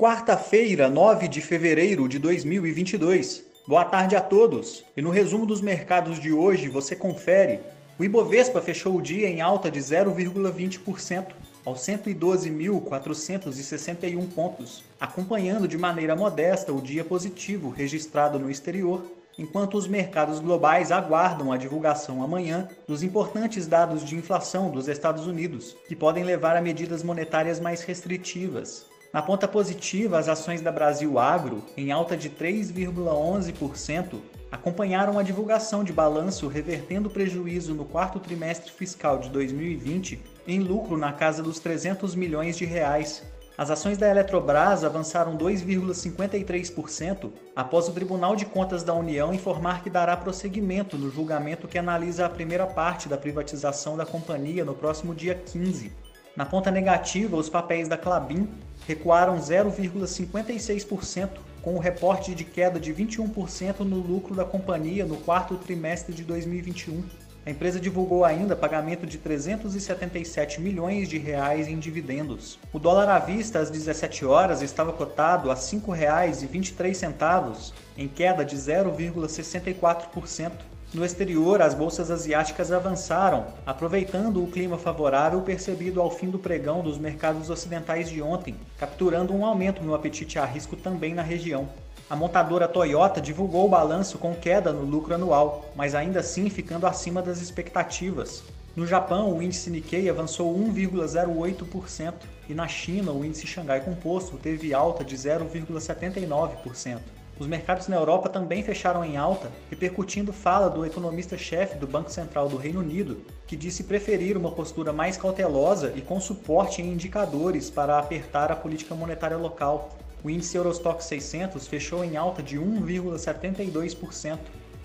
Quarta-feira, 9 de fevereiro de 2022. Boa tarde a todos. E no resumo dos mercados de hoje você confere. O Ibovespa fechou o dia em alta de 0,20%, aos 112.461 pontos, acompanhando de maneira modesta o dia positivo registrado no exterior, enquanto os mercados globais aguardam a divulgação amanhã dos importantes dados de inflação dos Estados Unidos, que podem levar a medidas monetárias mais restritivas. Na ponta positiva, as ações da Brasil Agro, em alta de 3,11%, acompanharam a divulgação de balanço revertendo prejuízo no quarto trimestre fiscal de 2020 em lucro na casa dos 300 milhões de reais. As ações da Eletrobras avançaram 2,53% após o Tribunal de Contas da União informar que dará prosseguimento no julgamento que analisa a primeira parte da privatização da companhia no próximo dia 15. Na ponta negativa, os papéis da Clabin recuaram 0,56%, com o reporte de queda de 21% no lucro da companhia no quarto trimestre de 2021. A empresa divulgou ainda pagamento de 377 milhões de reais em dividendos. O dólar à vista às 17 horas estava cotado a R$ 5,23, em queda de 0,64%. No exterior, as bolsas asiáticas avançaram, aproveitando o clima favorável percebido ao fim do pregão dos mercados ocidentais de ontem, capturando um aumento no apetite a risco também na região. A montadora Toyota divulgou o balanço com queda no lucro anual, mas ainda assim ficando acima das expectativas. No Japão, o índice Nikkei avançou 1,08% e na China, o índice Xangai Composto teve alta de 0,79%. Os mercados na Europa também fecharam em alta, repercutindo fala do economista-chefe do Banco Central do Reino Unido, que disse preferir uma postura mais cautelosa e com suporte em indicadores para apertar a política monetária local. O índice Eurostock 600 fechou em alta de 1,72%.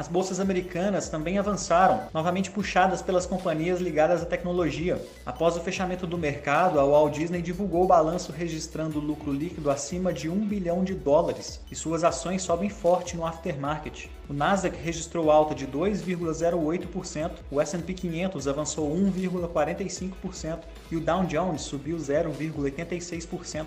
As bolsas americanas também avançaram, novamente puxadas pelas companhias ligadas à tecnologia. Após o fechamento do mercado, a Walt Disney divulgou o balanço registrando lucro líquido acima de 1 bilhão de dólares e suas ações sobem forte no aftermarket. O Nasdaq registrou alta de 2,08%, o S&P 500 avançou 1,45% e o Dow Jones subiu 0,86%.